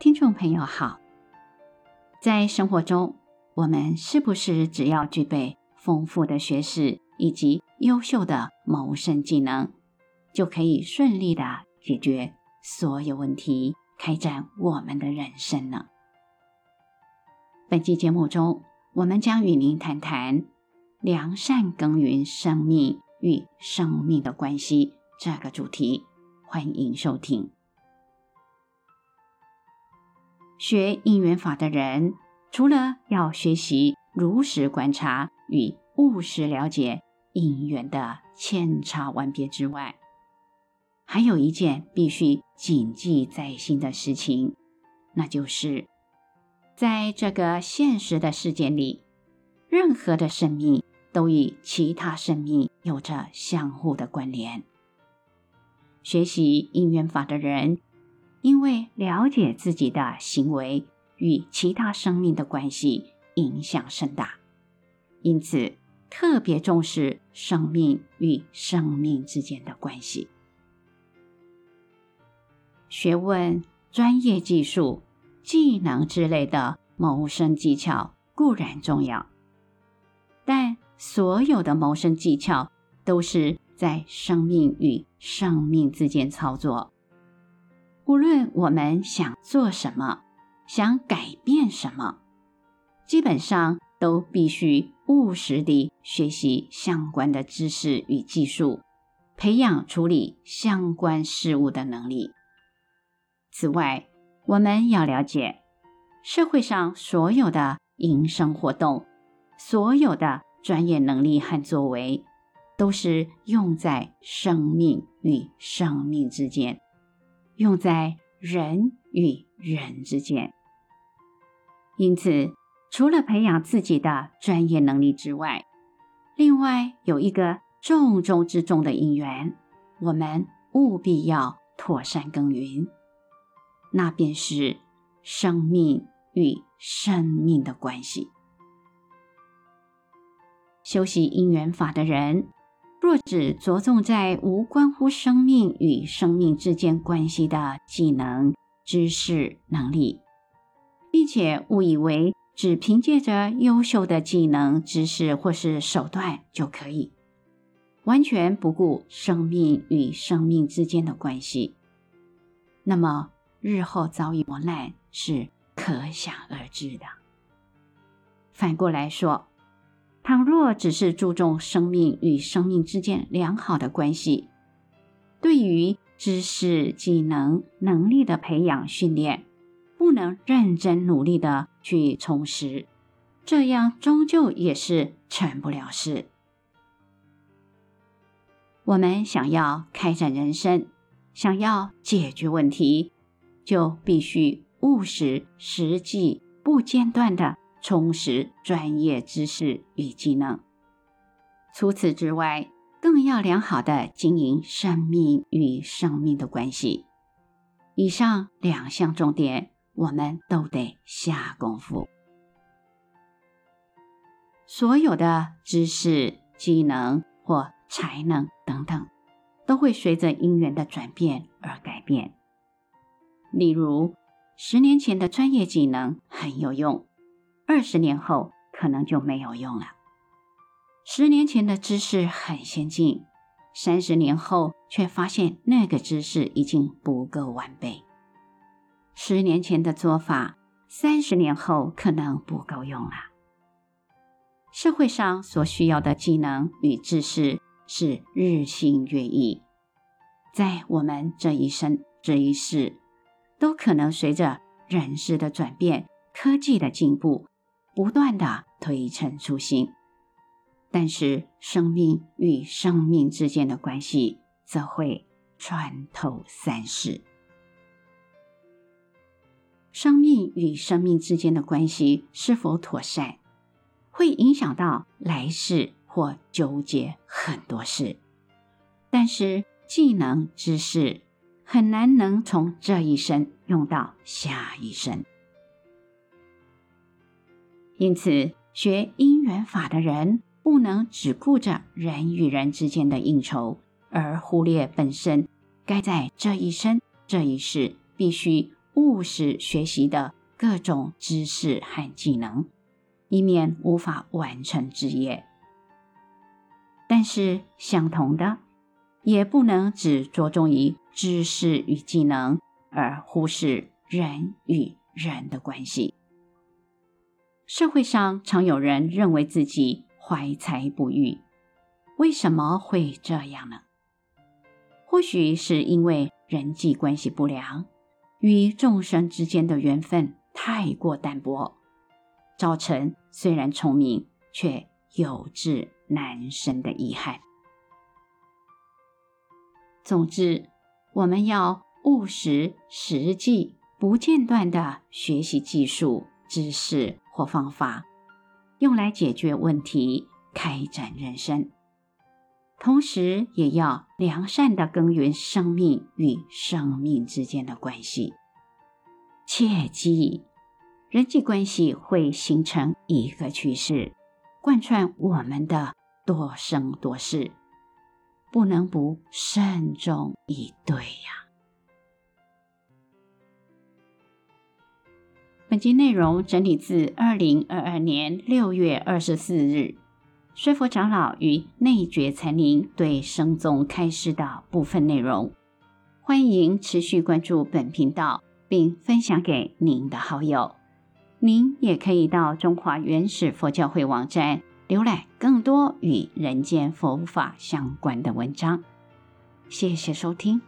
听众朋友好，在生活中，我们是不是只要具备丰富的学识以及优秀的谋生技能，就可以顺利的解决所有问题，开展我们的人生呢？本期节目中，我们将与您谈谈良善耕耘生命与生命的关系这个主题。欢迎收听。学因缘法的人，除了要学习如实观察与务实了解因缘的千差万别之外，还有一件必须谨记在心的事情，那就是在这个现实的世界里，任何的生命都与其他生命有着相互的关联。学习因缘法的人，因为了解自己的行为与其他生命的关系影响甚大，因此特别重视生命与生命之间的关系。学问、专业技术、技能之类的谋生技巧固然重要，但所有的谋生技巧都是在生命与生命之间操作。无论我们想做什么，想改变什么，基本上都必须务实地学习相关的知识与技术，培养处理相关事物的能力。此外，我们要了解，社会上所有的营生活动，所有的专业能力和作为，都是用在生命与生命之间。用在人与人之间，因此，除了培养自己的专业能力之外，另外有一个重中之重的因缘，我们务必要妥善耕耘，那便是生命与生命的关系。修习因缘法的人，若只着重在无关乎生命与生命之间关系的技能、知识、能力，并且误以为只凭借着优秀的技能、知识或是手段就可以，完全不顾生命与生命之间的关系，那么日后遭遇磨难是可想而知的。反过来说，倘若只是注重生命与生命之间良好的关系，对于知识、技能、能力的培养训练，不能认真努力的去充实，这样终究也是成不了事。我们想要开展人生，想要解决问题，就必须务实、实际、不间断的。充实专业知识与技能。除此之外，更要良好的经营生命与生命的关系。以上两项重点，我们都得下功夫。所有的知识、技能或才能等等，都会随着因缘的转变而改变。例如，十年前的专业技能很有用。二十年后可能就没有用了。十年前的知识很先进，三十年后却发现那个知识已经不够完备。十年前的做法，三十年后可能不够用了。社会上所需要的技能与知识是日新月异，在我们这一生这一世，都可能随着人事的转变、科技的进步。不断的推陈出新，但是生命与生命之间的关系则会穿透三世。生命与生命之间的关系是否妥善，会影响到来世或纠结很多事。但是技能知识很难能从这一生用到下一生。因此，学因缘法的人不能只顾着人与人之间的应酬，而忽略本身该在这一生这一世必须务实学习的各种知识和技能，以免无法完成职业。但是，相同的，也不能只着重于知识与技能，而忽视人与人的关系。社会上常有人认为自己怀才不遇，为什么会这样呢？或许是因为人际关系不良，与众生之间的缘分太过淡薄，造成虽然聪明却有志难伸的遗憾。总之，我们要务实、实际、不间断地学习技术、知识或方法，用来解决问题、开展人生。同时，也要良善地耕耘生命与生命之间的关系。切记，人际关系会形成一个趋势，贯穿我们的多生多世，不能不慎重以对呀。本集内容整理自二零二二年六月二十四日。随佛长老与内觉禅林对生众开示的部分内容，欢迎持续关注本频道，并分享给您的好友。您也可以到中华原始佛教会网站浏览更多与人间佛法相关的文章。谢谢收听。